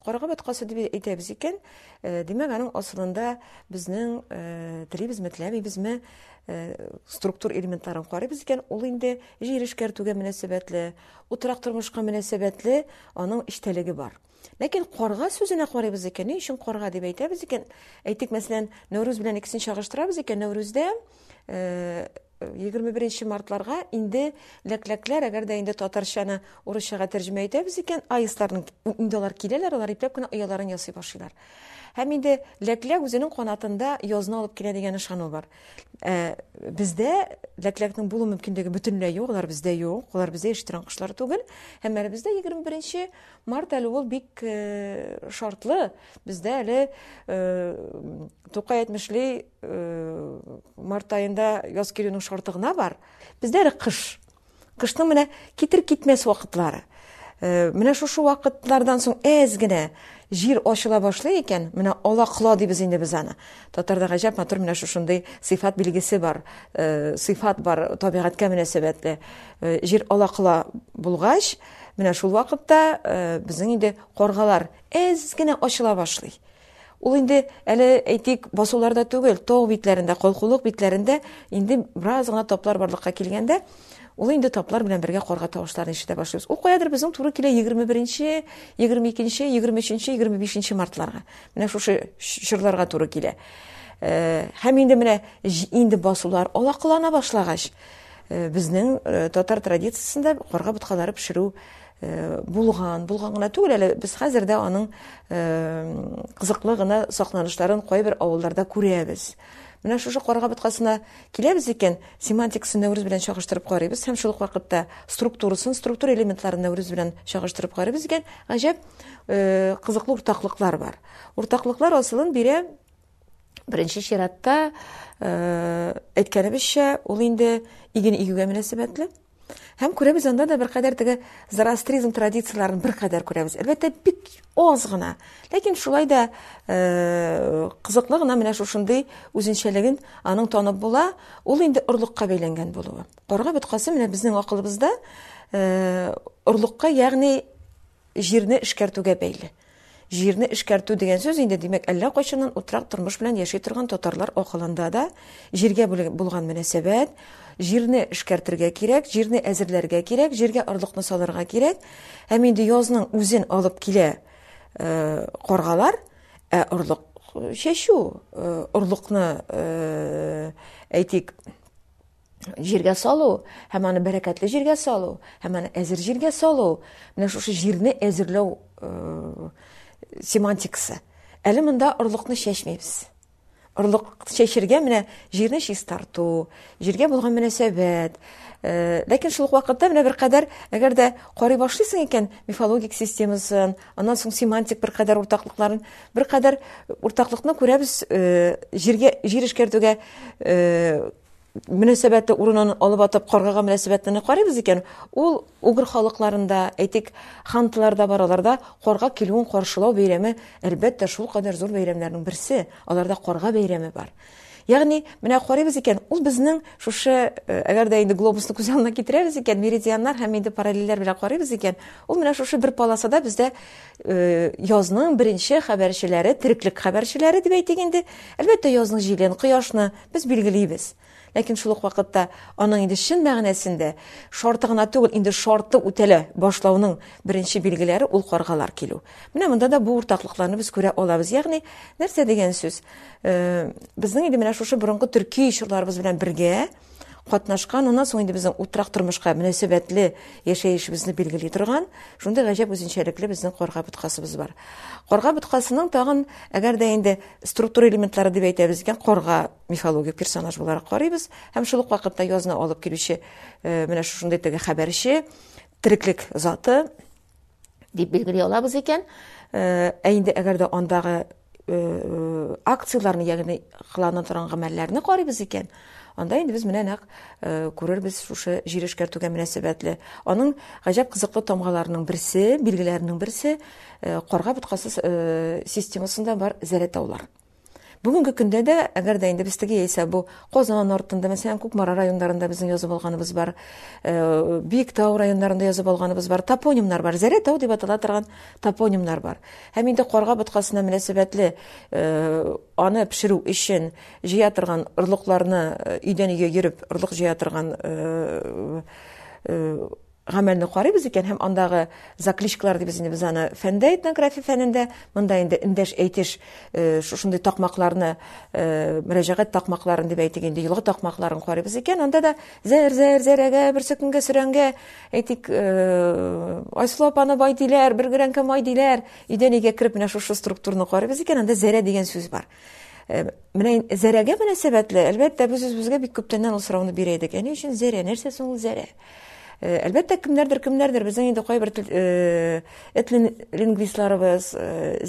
Карга баткасы дип әйтәбез икән, э, димәк, аның асылында безнең э, телибезме, теләмибезме, э, структур элементларын карыйбыз икән, ул инде җир эшкәртүгә мөнәсәбәтле, утрак тормышка мөнәсәбәтле аның эчтәлеге бар. Ләкин карга сүзенә карыйбыз икән, ни өчен карга дип әйтәбез икән? Әйтик, мәсәлән, Нәүрүз белән икесен чагыштырабыз икән, Нәүрүздә 21 э, мартларга инде ләкләкләр, әгәр дә инде татарчаны урысчага тәрҗемә итәбез икән, аистларның инде алар киләләр, алар ипләп кенә ояларын ясый башлыйлар. Һәм инде ләкләк үзенең канатында язны алып килә дигән ышану бар. Э, бездә ләкләкнең булу мөмкинлеге бөтенләй юк, алар бездә юк, алар бездә яши торган кошлар түгел. Һәм әле бездә 21 Март әле ул бик э, шартлы. Бездә әле э, Тукай әйтмешли э, март айында яз килүнең шарты гына бар. Бездә әле кыш. Кышның менә китер китмәс вакытлары. Э, менә шушы вакытлардан соң әз генә җир ачыла башлый икән, менә ала кыла дибез инде без аны. Татарда гаҗәп матур менә шушындый сыйфат билгесе бар, э, сыйфат бар табигатькә мөнәсәбәтле. Э, җир ала кыла булгач, Менә шул вакытта безнең инде каргалар әз генә ачыла башлый. Ул инде әле әйтик басуларда түгел, тау битләрендә, калкулык битләрендә инде бераз гына таплар барлыкка килгәндә, ул инде таплар белән бергә карга тавышларын ишетә башлыйбыз. Ул каядыр безнең туры килә 21-нче, 22-нче, 23-нче, 25-нче мартларга. Менә шушы чорларга туры килә. Һәм инде менә инде басулар алакалана башлагач, Безнең татар традициясендә карга боткалары пешерү булган, булган гына түгел әле, без хәзер дә аның кызыклы гына сакланышларын кайбер авылларда күрәбез. Менә шушы карга боткасына киләбез икән, семантикасын Нәүрүз белән чагыштырып карыйбыз һәм шул ук вакытта структурасын, структура элементларын Нәүрүз белән чагыштырып карыйбыз икән, гаҗәп кызыклы уртаклыклар бар. Уртаклыклар асылын бирә Беренче чиратта, э, әйткәнебезчә, ул инде иген игүгә мөнәсәбәтле. Һәм күрәбез анда да беркадәр теге зороастризм традицияләрен беркадәр күрәбез. Әлбәттә, бик аз гына. Ләкин шулай да э, кызыклы гына менә шушындый үзенчәлеген аның танып була. Ул инде орлыкка бәйләнгән булуы. Карга боткасы менә безнең акылыбызда э, орлыкка, ягъни Җирне эшкәртүгә бәйле. Җирне эшкәртү дигән сүз инде, димәк, әллә кайчаннан утрак тормыш белән яши торган татарлар акылында да җиргә булган мөнәсәбәт, җирне эшкәртергә кирәк, җирне әзерләргә кирәк, җиргә орлыкны салырга кирәк. Һәм инде язның үзен алып килә каргалар, ә орлык чәчү, орлыкны, әйтик, җиргә салу һәм аны бәрәкәтле җиргә салу һәм аны әзер җиргә салу менә шушы җирне әзерләү э, семантикасы әле монда орлыкны чәчмәйбез орлык чәчергә менә җирне чистарту җиргә булган мөнәсәбәт э, ләкин шул ук вакытта менә беркадәр әгәр дә карый башлыйсың икән мифологик системасын аннан соң семантик беркадәр уртаклыкларын беркадәр уртаклыкны күрәбез э, җиргә җир эшкәртүгә э, мөнәсәбәте урынын алып атып каргага мөнәсәбәтне карыйбыз икән, ул угр халыкларында, әйтик, хантларда бар, аларда карга килүен каршылау бәйрәме, әлбәттә, шулкадәр зур бәйрәмнәрнең берсе, аларда карга бәйрәме бар. Ягъни, менә карыйбыз икән, ул безнең шушы, э, әгәр дә инде глобусны күз алдына китерәбез икән, меридианнар һәм инде параллельләр белән карыйбыз икән, ул менә шушы бер полосада бездә э, язның беренче хәбәрчеләре, тереклек хәбәрчеләре дип әйтик инде, әлбәттә, язның җилен, кояшны, Без билгелибез. Ләкин шул ук вакытта аның инде чын мәгънәсендә шарты гына түгел, инде шарты үтәлә башлауның беренче билгеләре ул каргалар килү. Менә монда да бу уртаклыкларны без күрә алабыз. Ягъни, нәрсә дигән сүз? Э, безнең инде менә шушы борынгы төрки чорларыбыз белән бергә катнашкан, аннан соң инде безнең утрак тормышка мөнәсәбәтле яшәешебезне билгели торган, шундый гаҗәп үзенчәлекле безнең карга боткасыбыз бар. Карга боткасының тагын, әгәр дә инде структура элементлары дип әйтәбез икән, корга мифологик персонаж буларак карыйбыз һәм шул ук вакытта язны алып килүче э, менә шушындый теге хәбәрче, тереклек заты дип билгели алабыз икән. Э, ә инде әгәр дә андагы э, акцияләрне, ягъни кылана торган гамәлләрне карыйбыз икән, Анда инде без менә нәкъ күрербез шушы җир эшкәртүгә мөнәсәбәтле. Аның гаҗәп кызыклы тамгаларының берсе, билгеләренең берсе карга боткасы системасында бар зәрәтаулар. Бүгенге көндә дә, әгәр дә инде без теге яисә бу Казан артында, мәсәлән, Кукмара районнарында безнең язып алганыбыз бар, э, Биектау районнарында язып алганыбыз бар, топонимнар бар, Зәрә тау дип атала торган топонимнар бар. Һәм инде Карга боткасына мөнәсәбәтле э, Аны пешерү өчен җыя торган орлыкларны өйдән өйгә йөреп орлык җыя торган гамәлне карыйбыз икән һәм андагы закличкалар дибез инде без аны фәндә этнография фәнендә монда инде эндәш әйтеш э, шушындый такмакларны э, мөрәҗәгать такмакларын дип әйтик инде елгы такмакларын карыйбыз икән анда да зәр зәр зәрәгә бер сөкенгә сөрәнгә әйтик э, айсылу апаны бай диләр бер грәнкә май диләр Өйдән өйгә кереп менә шушы структураны карыйбыз икән, анда зәрә дигән сүз бар. Э, менә зәрәгә мөнәсәбәтле, әлбәттә, без үзебезгә бик күптәннән ул сорауны бирә идек. Ә ни өчен зәрә? Нәрсә соң ул зәрә? Э, әлбәттә, кемнәрдер, кемнәрдер безнең инде кайбер э, эт лингвистларыбыз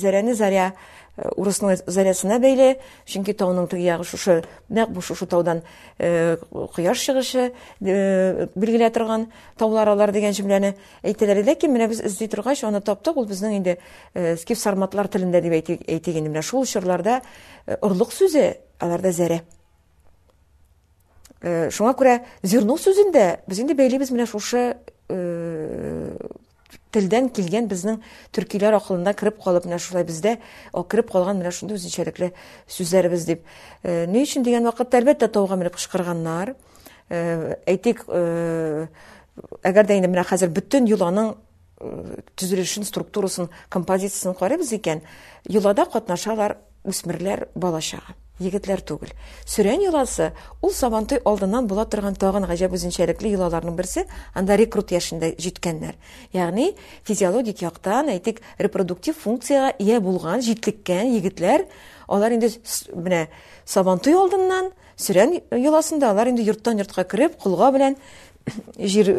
зәрәне заря урысның зарясына бәйле, чөнки тауның теге ягы шушы, нәкъ бу шушы таудан кояш чыгышы билгеләтерган таулар алар дигән җөмләне Әйтәләр иде ләкин менә без эзли торгач аны таптык, ул безнең инде скиф сарматлар телендә дип әйтик, әйтик инде менә шул чорларда орлык сүзе аларда зәрә. Шуңа күрә зерно сүзен дә без инде бәйлибез менә шушы телдән килгән безнең төркиләр акылында кереп калып менә шулай бездә кереп калган менә шундый үзенчәлекле сүзләребез дип. Ни өчен дигән вакытта әлбәттә тауга менеп кычкырганнар. әйтик әгәр дә инде менә хәзер бөтен йоланың төзелешен структурасын композициясен карыйбыз икән йолада катнашалар үсмерләр бала чага егетләр түгел сөрән йоласы ул сабантуй алдыннан була торган тагын гаҗәп үзенчәлекле йолаларның берсе анда рекрут яшендә җиткәннәр ягъни физиологик яктан әйтик репродуктив функциягә ия булган җитлеккән егетләр алар инде менә сабантуй алдыннан Сөрән йоласында алар инде йорттан-йортка кереп, колга белән җир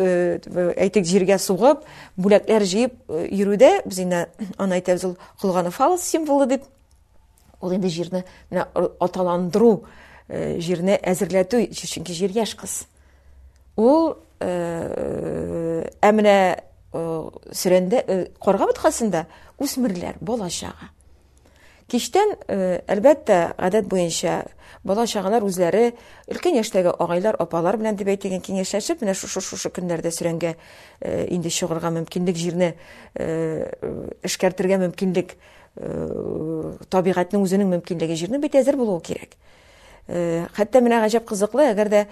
әйтик җиргә сугып, бүләкләр җыеп йөрүдә без инде аны әйтәбез ул колганы фалос символы дип. Ул инде җирне менә аталандыру, җирне әзерләтү, чөнки җир яшь кыз. Ул ә менә сөрәндә карга бутхасында үсмерләр, бала чага. Кичтән, э, әлбәттә, гадәт буенча, бала-чагалар үзләре, өлкән яшьтәге агайлар, апалар белән дип әйтегез, киңәшләшеп, менә шушы шушы көннәрдә сөрәнгә э, инде чыгарга мөмкинлек, җирне э, эшкәртергә мөмкинлек, табигатьнең үзенең мөмкинлеге, җирнең бит әзер булуы кирәк. Хәтта менә гаҗәп кызыклы, әгәр дә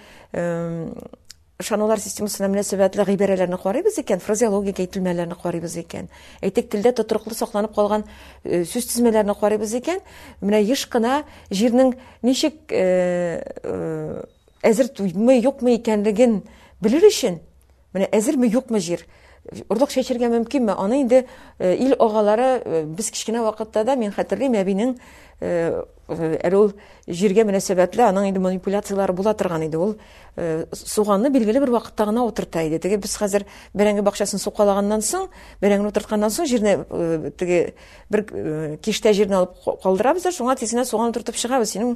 Ышанулар системасына мөнәсәбәтле гыйбарәләрне карыйбыз икән, фразеологик әйтелмәләрне карыйбыз икән, әйтик, телдә тотрыклы сакланып калган э, сүз тизмәләрне карыйбыз икән, менә еш кына җирнең ничек э, э, әзер туймы, юкмы икәнлеген белер өчен, менә әзерме, юкмы җир, орлык чәчергә мөмкинме, аны инде ил агалары без кечкенә вакытта да, мин хәтерлим, әбинең Э, әле ул җиргә мөнәсәбәтле аның инде манипуляцияләре була торган иде ул э, суганны билгеле бер вакытта гына утырта иде теге без хәзер бәрәңге бакчасын сукалаганнан соң бәрәңгене утыртканнан соң җирне э, теге бер киштә җирне алып калдырабыз да шуңа тезенә суган утыртып чыгабыз синең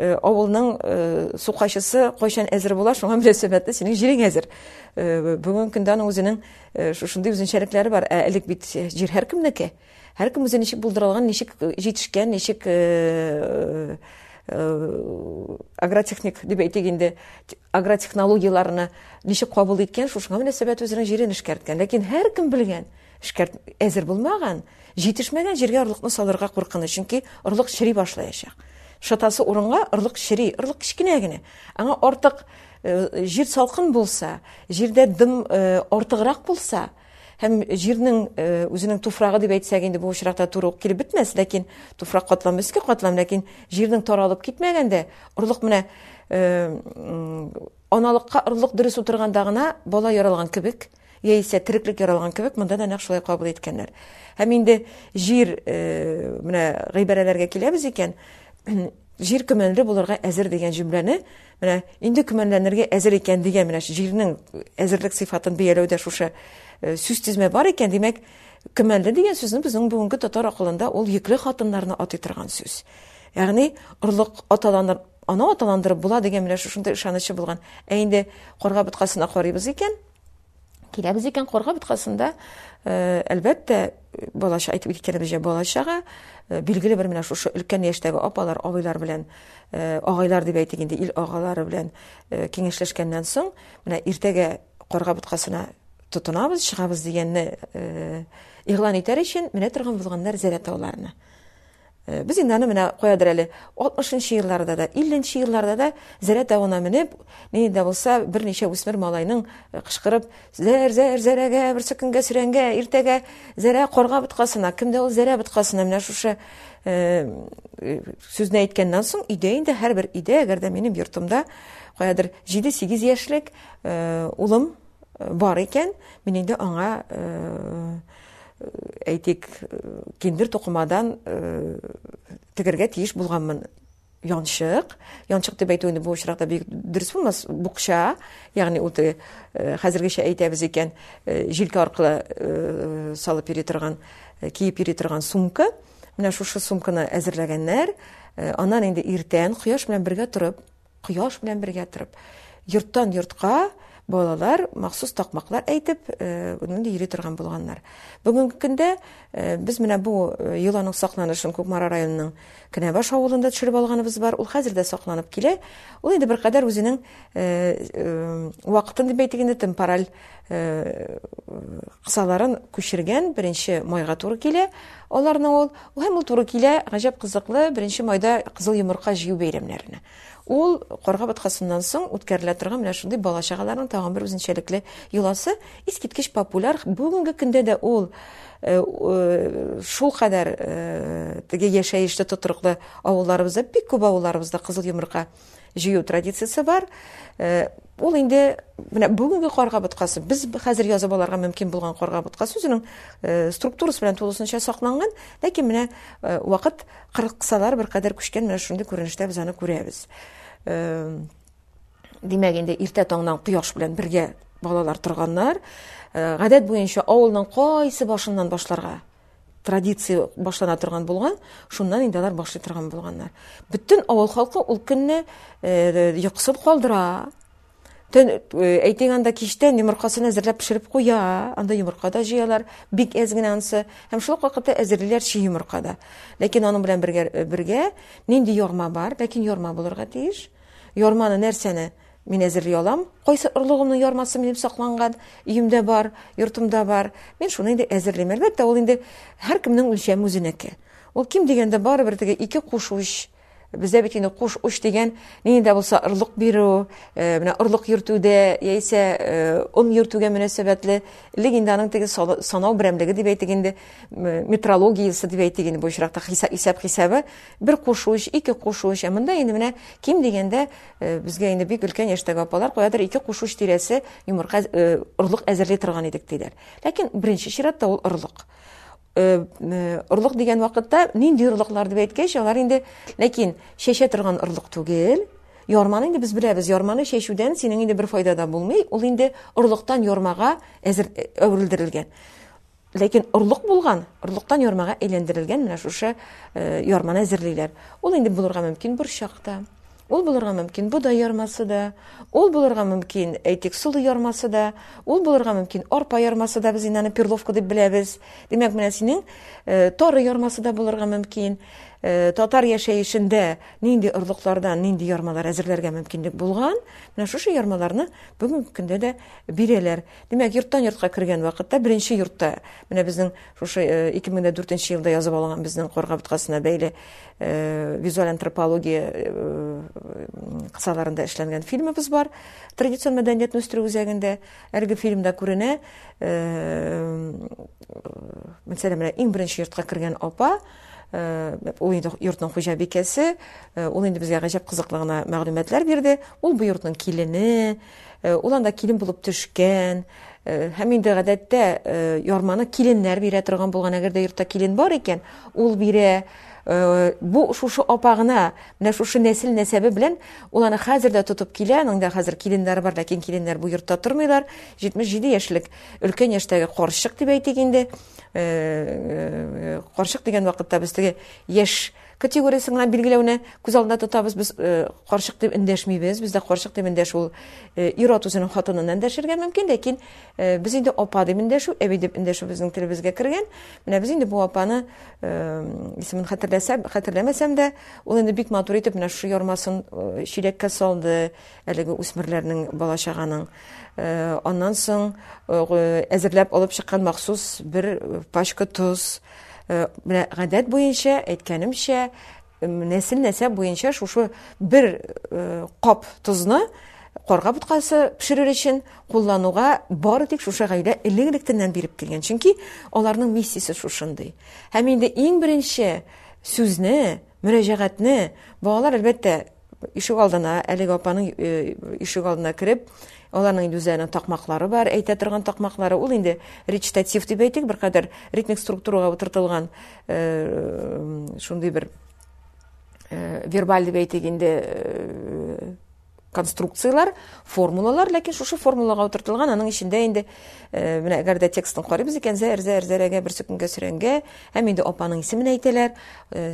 авылның сукайчысы кайчан әзер була шуңа мөнәсәбәтле синең җирең әзер бүгенге көндә аның үзенең шушындый үзенчәлекләре бар ә элек бит җир һәркемнеке Һәркем үзе ничек булдырылган, ничек җитешкән, ничек агротехник дип әйтик инде, агротехнологияләрне ничек кабул иткән, шушыңа мөнәсәбәт үзенең җирен эшкәрткән. Ләкин һәркем белгән, эшкәрт әзер булмаган, җитешмәгән җиргә орлыкны салырга куркыныч, чөнки орлык чери башлаячак. Шатасы урынга орлык чери, орлык кечкенә генә. Аңа артык җир салкын булса, җирдә дым артыграк булса, Һәм җирнең үзенең туфрагы дип әйтсәк инде бу очракта туры ук килеп бетмәс, ләкин туфрак катламы өске катлам, ләкин җирнең таралып китмәгәндә орлык менә аналыкка орлык дөрес утырганда гына бала яралган кебек, яисә тереклек яралган кебек, монда да нәкъ шулай кабул иткәннәр. Һәм инде җир менә гыйбарәләргә киләбез икән, Җир көмәнле булырга әзер дигән җөмләне, менә инде көмәнләнергә әзер икән дигән менә җирнең әзерлек сыйфатын бәяләүдә шушы э, сүз тизмә бар икән, димәк, көмәнле дигән сүзне безнең бүгенге татар акылында ул йөкле хатыннарны атый торган сүз. Ягъни орлык аталаныр, ана аталандырып була дигән менә шушында ышанычы булган. Ә инде карга боткасына карыйбыз икән, Киләбез икән Корга бутқасында, э, әлбәттә, балача әйтеп киткәнебез җә балачага, э, билгеле бер менә шушы өлкән яшьтәге апалар, абыйлар белән, э, агайлар дип әйтик инде, ил агалары белән киңәшләшкәннән соң, менә иртәгә Корга бутқасына тотынабыз, чыгабыз дигәнне игълан итәр өчен менә торган булганнар Зәлә тауларына. Э, без инде аны менә каядыр әле алтмышынчы елларда да илленче елларда да зәрә тавына менеп нинди дә булса берничә үсмер малайның э, кычкырып зәр зәр зәрәгә берсе көнгә сөрәнгә иртәгә зәрә корга боткасына кемдә ул зәрә боткасына менә шушы э, сүзне әйткәннән соң өйдә инде һәрбер өйдә әгәр дә минем йортымда каядыр җиде сигез яшьлек улым бар икән мин инде аңа әйтик, киндер тукымадан тегергә тиеш булганмын янчык. Янчык дип әйтү инде бу очракта бик дөрес булмас. Букча, ягъни ул теге э, хәзергечә әйтәбез икән, э, җилкә аркылы э, салып йөри торган, киеп йөри торган сумка. Менә шушы сумканы әзерләгәннәр. Аннан инде иртән кояш белән бергә торып, Кояш белән бергә торып, йорттан йортка балалар махсус такмаклар әйтеп, нинди йөри торган булганнар. Бүгенге көндә без менә бу йоланың сакланышын Кукмара районының Кенәбаш авылында төшереп алганыбыз бар. Ул хәзер дә сакланып килә. Ул инде беркадәр үзенең вакытын дип әйтик инде, темпораль кысаларын күчергән беренче майга туры килә аларның ул һәм ул туры килә гаҗәп кызыклы беренче майда кызыл йомырка җыю бәйрәмнәренә ул карга баткасыннан соң үткәрелә торган менә шундый бала чагаларның тагын бер үзенчәлекле йоласы искиткеч популяр бүгенге көндә дә ул э, э, шул кадәр э, теге яшәешле тотрыклы авылларыбызда бик күп авылларыбызда кызыл йомырка җыю традициясе бар. Э, ул инде менә бүгенге карга боткасы, без хәзер язып аларга мөмкин булган карга боткасы үзенең э, структурасы белән тулысынча сакланган, ләкин менә э, вакыт кырыксалар бер кадәр күчкән, менә шундый күренештә без аны күрәбез. Димәк, инде иртә таңнан кояш белән бергә балалар торганнар. Гадәт буенча авылның кайсы башыннан башларга? традиция башлана торган булган, шуннан инде алар башлый торган булганнар. Бөтен авыл халкы ул көнне э, йоксып калдыра. Төн э, әйтегән анда кичтән йомыркасын әзерләп пешереп куя, анда йомырка да җыялар, бик әз генә ансы. Һәм шул вакытта әзерлиләр чи йомырка да. Ләкин аның белән бергә э, бергә нинди ярма бар, ләкин ярма булырга тиеш. Ярманы нәрсәне? Мин әзерли алам, кайсы орлыгымның ярмасы минем сакланган, өемдә бар, йортымда бар. Мин шуны инде әзерлим. Әлбәттә, ул инде һәркемнең үлчәме үзенеке. Ул ким дигәндә барыбер теге ике куш уч, бездә бит инде куш уч дигән нинди дә булса орлык бирү, э, менә орлык йөртүдә яисә э, он йөртүгә мөнәсәбәтле элек инде аның теге санау берәмлеге дип әйтик инде метрологиясе дип әйтик инде бу очракта исәп хисабы бер куш уч, ике куш уч, ә монда инде менә ким дигәндә Э, безгә инде бик өлкән яшьтәге апалар каядыр ике куш уч тирәсе йомырка э, орлык әзерли торган идек диләр ләкин беренче чиратта ул орлык э, орлык дигән вакытта нинди орлыклар дип әйткәч алар инде ләкин чәчә торган орлык түгел ярманы инде без беләбез ярманы чәчүдән синең инде бер файда да булмый ул инде орлыктан ярмага әзер әверелдерелгән Ләкин орлык булган, орлыктан ярмага әйләндерелгән менә шушы ярманы әзерлиләр. Ул инде булырга мөмкин борчак та, ул булырга мөмкин бодай ярмасы да, ул булырга мөмкин, әйтик, солы ярмасы да, ул булырга мөмкин арпа ярмасы да, без инде аны перловка дип беләбез. Димәк, менә синең э, тары ярмасы да булырга мөмкин. Э, татар яшәешендә нинди орлыклардан нинди ярмалар әзерләргә мөмкинлек булган, менә шушы ярмаларны бүгенге көндә дә бирәләр. Димәк, йорттан йортка кергән вакытта, беренче йортта, менә безнең шушы 2004 нче елда язып алынган безнең Корга боткасына бәйле визуаль антропология кысаларында эшләнгән фильмыбыз бар. Традицион мәдәниятне үстерү үзәгендә әлеге фильмда күренә. Мәсәлән, менә иң беренче йортка кергән апа, Э, ул инде йортның хуҗабикәсе э, ул инде безгә гаҗәп кызыклы гына мәгълүматлар бирде ул бу йортның килене Ул анда килен булып төшкән, һәм инде гадәттә ярманы киленнәр бирә торган булган, әгәр дә йортта килен бар икән, ул бирә. Бу шушы апа гына, менә шушы нәсел-нәсәбе белән ул аны хәзер дә тотып килә, аның да хәзер киленнәре бар, ләкин киленнәр бу йортта тормыйлар, 77 яшьлек өлкән яшьтәге карчык дип әйтик инде. Карчык дигән вакытта без теге яшь Категориясен генә билгеләүне күз алдында тотабыз. Без карчык дип эндәшмибез. Бездә карчык дип эндәш ул ир-ат үзенең хатынына эндәшергә мөмкин, ләкин без инде апа дип эндәшү, әби дип эндәшү безнең телебезгә кергән. Менә без инде бу апаны исемен хәтерләсәм, хәтерләмәсәм дә, ул инде бик матур итеп менә шушы ярмасын чиләккә салды, әлеге үсмерләрнең, бала-чаганың. Аннан соң әзерләп алып чыккан махсус бер пачка тоз, Э, менә гадәт буенча әйткәнемчә нәсел нәсәп буенча шушы бер э, кап тозны карга боткасы пешерер өчен куллануга бары тик шушы гаилә элек электеннән биреп килгән чөнки аларның миссиясе шушындый һәм инде иң беренче сүзне мөрәҗәгатьне балалар әлбәттә Ишек алдына, әлеге апаның ишек алдына кереп, аларның инде үзләренең такмаклары бар, әйтә торган такмаклары. Ул инде речитатив дип әйтик, беркадәр ритмик структурага утыртылган шундый бер вербаль дип әйтик инде конструкцияләр, формулалар, ләкин шушы формулага утыртылган, аның эчендә инде, менә әгәр дә текстын карыйбыз икән, зәр, зәр, зәрәгә, бер сөкенгә, сөрәнгә, Һәм инде апаның исемен әйтәләр,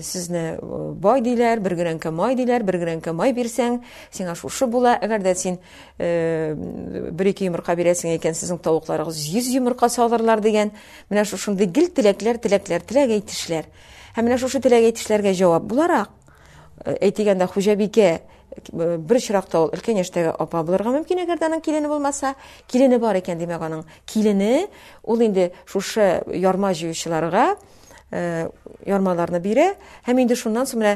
сезне бай диләр, бер грәнкә май диләр, бер грәнкә май бирсәң, сиңа шушы була. Әгәр дә син бер ике йомырка бирәсең икән, сезнең тавыкларыгыз 100 йомырка салырлар дигән. Менә шушындый гел теләкләр, теләкләр, теләк әйтешләр. Һәм менә шушы теләк әйтешләргә җавап буларак, Әйтегәндә, хуҗабикә бер чиракта ул өлкән яшьтәге апа булырга мөмкин, әгәр дә аның килене булмаса, килене бар икән, димәк, аның килене ул инде шушы ярма җыючыларга Э, ярмаларны бирә һәм инде шуннан соң менә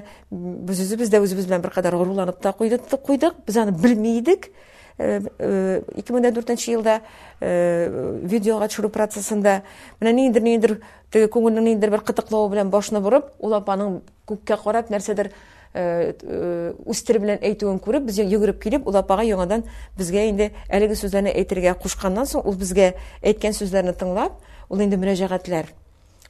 без үзебез дә үзебез белән беркадәр горурланып та куйдык куйдык без аны белми идек э, э, ике мең дә дүртенче елда видеога төшерү процессында менә ниндидер ниндидер теге күңелнең ниндидер бер кытыклавы белән башны борып ул апаның Күккә карап нәрсәдер үз теле белән әйтүен күреп, без йөгереп килеп, ул апага яңадан безгә инде әлеге сүзләрне әйтергә кушканнан соң, ул безгә әйткән сүзләрне тыңлап, ул инде мөрәҗәгатьләр.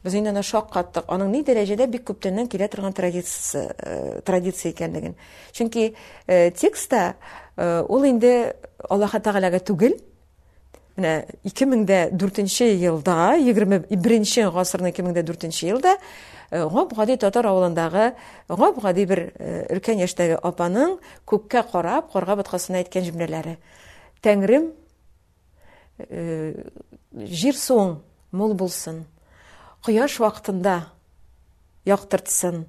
Без инде аны шаккаттык. Аның ни дәрәҗәдә бик күптәннән килә торган традициясе, э, традиция икәнлеген. Чөнки э, текстта э, ул инде Аллаһ Тәгаләгә түгел, Менә 2004 елда, 21 гасырның 2004 елда э, гап гади татар авылындагы гап гади бер э, өлкән яшьтәге апаның күккә карап, карга боткасына әйткән җөмләләре. Тәңрем э, җир суың мул булсын. Кояш вакытында Яктыртсын.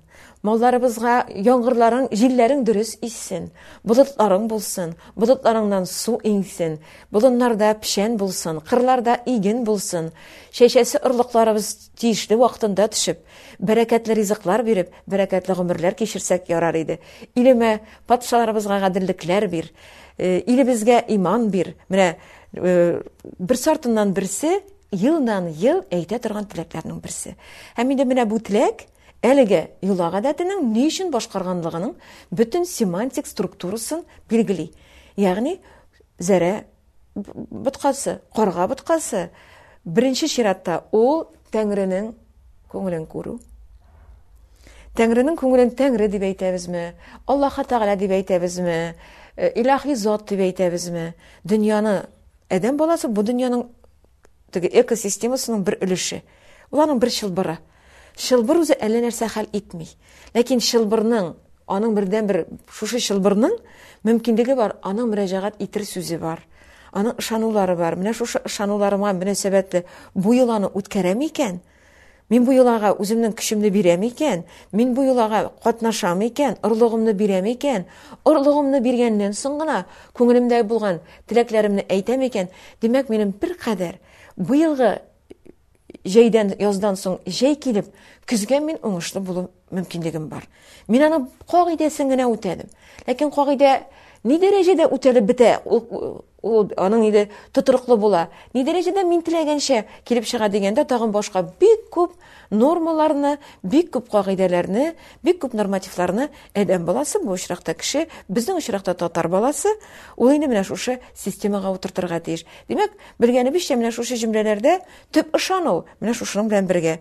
Малларыбызга яңгырларың, җилләрең дөрес иссен. Болытларың булсын. Болытларыңнан су иңсен. Болыннарда печән булсын, кырларда иген булсын. Чәчәсе орлыкларыбыз тиешле вакытында төшеп, бәрәкәтле ризыклар биреп, бәрәкәтле гомерләр кичерсәк ярар иде. Илемә, патшаларыбызга гаделлекләр бир. Э, илебезгә иман бир. Менә э, бер сартыннан берсе Елдан ел әйтә торган теләкләрнең берсе. Һәм инде менә бу теләк әлеге йола гадәтенең ни өчен башкарганлыгының бөтен семантик структурасын билгели. Ягъни зәрә боткасы, карга боткасы беренче чиратта ул Тәңренең күңелен күрү. Тәңренең күңелен Тәңре дип әйтәбезме, Аллаһ Тәгалә дип әйтәбезме, э, илаһи зат дип әйтәбезме, дөньяны Адәм баласы бу дөньяның теге экосистемасының бер өлеше. Ул аның бер чылбыры. Чылбыр үзе әллә нәрсә хәл итми. Ләкин чылбырның, аның бердән бер шушы чылбырның мөмкинлеге бар, аның мөрәҗәгать итер сүзе бар. Аның ышанулары бар. Менә шушы ышануларыма мөнәсәбәтле бу йоланы үткәрәме икән? Мин бу йолага үземнең көчемне бирәм икән, мин бу йолага катнашам икән, орлыгымны бирәм икән, орлыгымны биргәннән соң гына күңелемдә булган теләкләремне әйтәм икән, димәк, минем бер кадәр быелгы җәйдән, яздан соң җәй килеп, көзгә мин уңышлы булу мөмкинлегем бар. Мин аның кагыйдәсен генә үтәдем. Ләкин кагыйдә ни дәрәҗәдә үтәлеп бетә, ул аның иде тотрыклы була. Ни дәрәҗәдә мин теләгәнчә килеп чыга дигәндә, тагын башка бик күп нормаларны, бик күп кагыйдәләрне, бик күп нормативларны әдәм баласы бу очракта кеше, безнең очракта татар баласы, ул инде менә шушы системага утыртырга тиеш. Димәк, белгәнебезчә менә шушы җөмләләрдә төп ышану менә шушының белән бергә.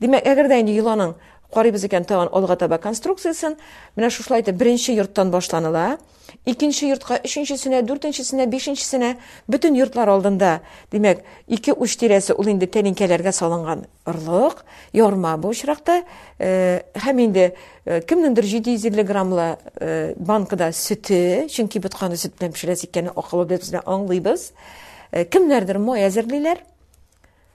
Димәк, әгәр дә инде йоланың карыйбыз икән тагын алга таба конструкциясен, менә шушылай итеп беренче йорттан башланыла. Икенче йортка, өченчесенә, дүртенчесенә, бишенчесенә, бөтен йортлар алдында, димәк, ике уч тирәсе ул инде тәлинкәләргә салынган орлык, ярма бу очракта, э, һәм инде э, кемнеңдер 750 граммлы э, банкада сөте, чөнки ботканы сөт белән пешерәсе икәнен акылыбыз белән аңлыйбыз. Кемнәрдер май әзерлиләр.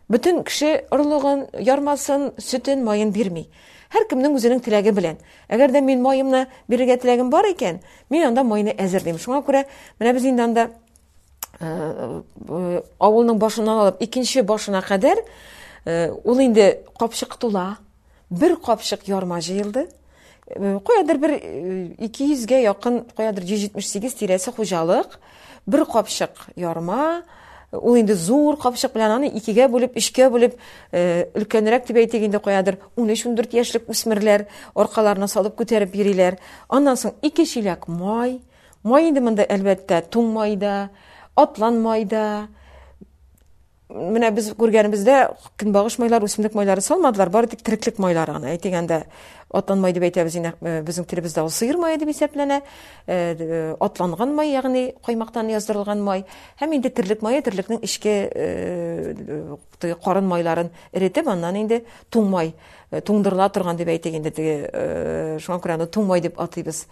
Бөтен кеше орлыгын, ярмасын, сөтен, маен бирми. Һәркемнең үзенең теләге белән. Әгәр дә мин маемны бирергә теләгем бар икән, мин анда майны әзер дим. Шуңа күрә менә без инде анда э, э, авылның башыннан алып икенче башына кадәр э, ул инде капчык тула. Бер капчык ярма җыелды. Каядыр бер 200 гә якын, каядыр 178 тирәсе хуҗалык, бер капчык ярма, ул инде зур капчык белән аны икегә бүлеп, өчкә бүлеп, өлкәнрәк дип әйтик инде каядыр 13-14 яшьлек үсмерләр аркаларына салып күтәреп йөриләр. Аннан соң ике чиләк май. Май инде монда әлбәттә туңмай да, атланмай да, Менә без күргәнебездә көнбагыш майлар, үсемлек майлары салмадылар, бары тик тереклек майлары гына. Әйтегәндә атлан май дип әйтәбез инде, э, безнең телебездә ул сыер мае дип исәпләнә. Э, э, атланган май, ягъни каймактан яздырылган май. Һәм инде терлек мае, терлекнең эчке карын майларын эретеп, аннан инде туң май, туңдырыла торган дип әйтик инде, шуңа күрә аны туң май дип атыйбыз.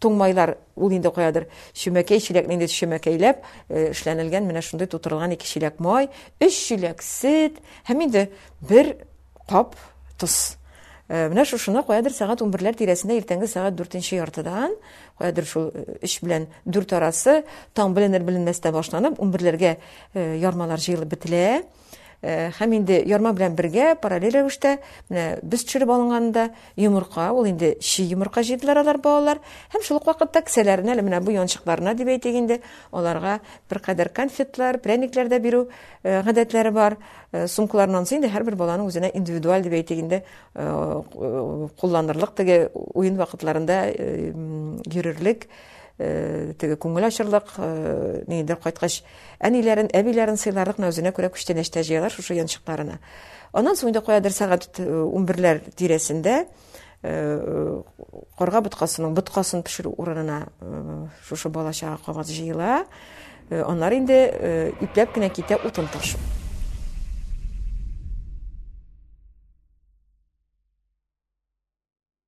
Туң майлар Ул инде каядыр чөмәкәй чиләкне инде чөмәкәйләп эшләнелгән менә шундый тутырылган ике чиләк май, өч чиләк сөт һәм инде бер кап тоз. Э, менә шушына каядыр сәгать унберләр тирәсендә иртәнге сәгать дүртенче яртыдан каядыр шул э, өч белән дүрт арасы таң беленер беленмәстә башланып унберләргә э, ярмалар җыелып бетелә Э, һәм инде ярма белән бергә параллель рәвештә менә без төшереп алынган да йомырка ул инде чи йомырка җыйдылар алар балалар һәм шул ук вакытта кесәләренә әле менә бу янчыкларына дип әйтик инде аларга беркадәр конфетлар пряниклар да бирү э, гадәтләре бар э, сумкаларыннан инде һәрбер баланың үзенә индивидуаль дип әйтик инде кулланырлык теге уен вакытларында йөрерлек теге күңел ачырлык ниндидер кайткач Әниләрен, әбиләрен сыйларлык мәүзенә күрә күчтәнәч тә җыялар шушы янчыкларына. Аннан соң инде каядыр сәгать э, унберләр тирәсендә э, карга боткасының боткасын пешерү урынына э, шушы балачага кагаз җыела. Аннар инде ипләп кенә китә утын ташу.